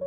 如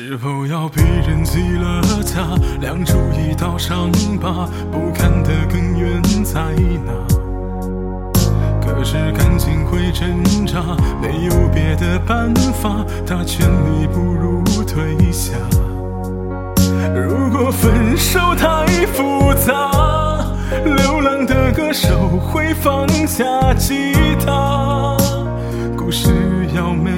是否要被人记了他，亮出一道伤疤，不堪的根源在哪？可是感情会挣扎，没有别的办法，他劝你不如退下。如果分手太复杂，流浪的歌手会放下吉他，故事要美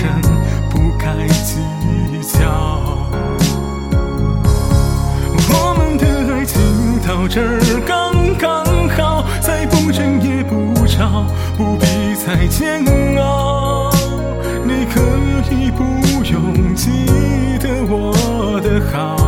人，不该计较。我们的爱情到这刚刚好，再不争也不吵，不必再煎熬。你可以不用记得我的好。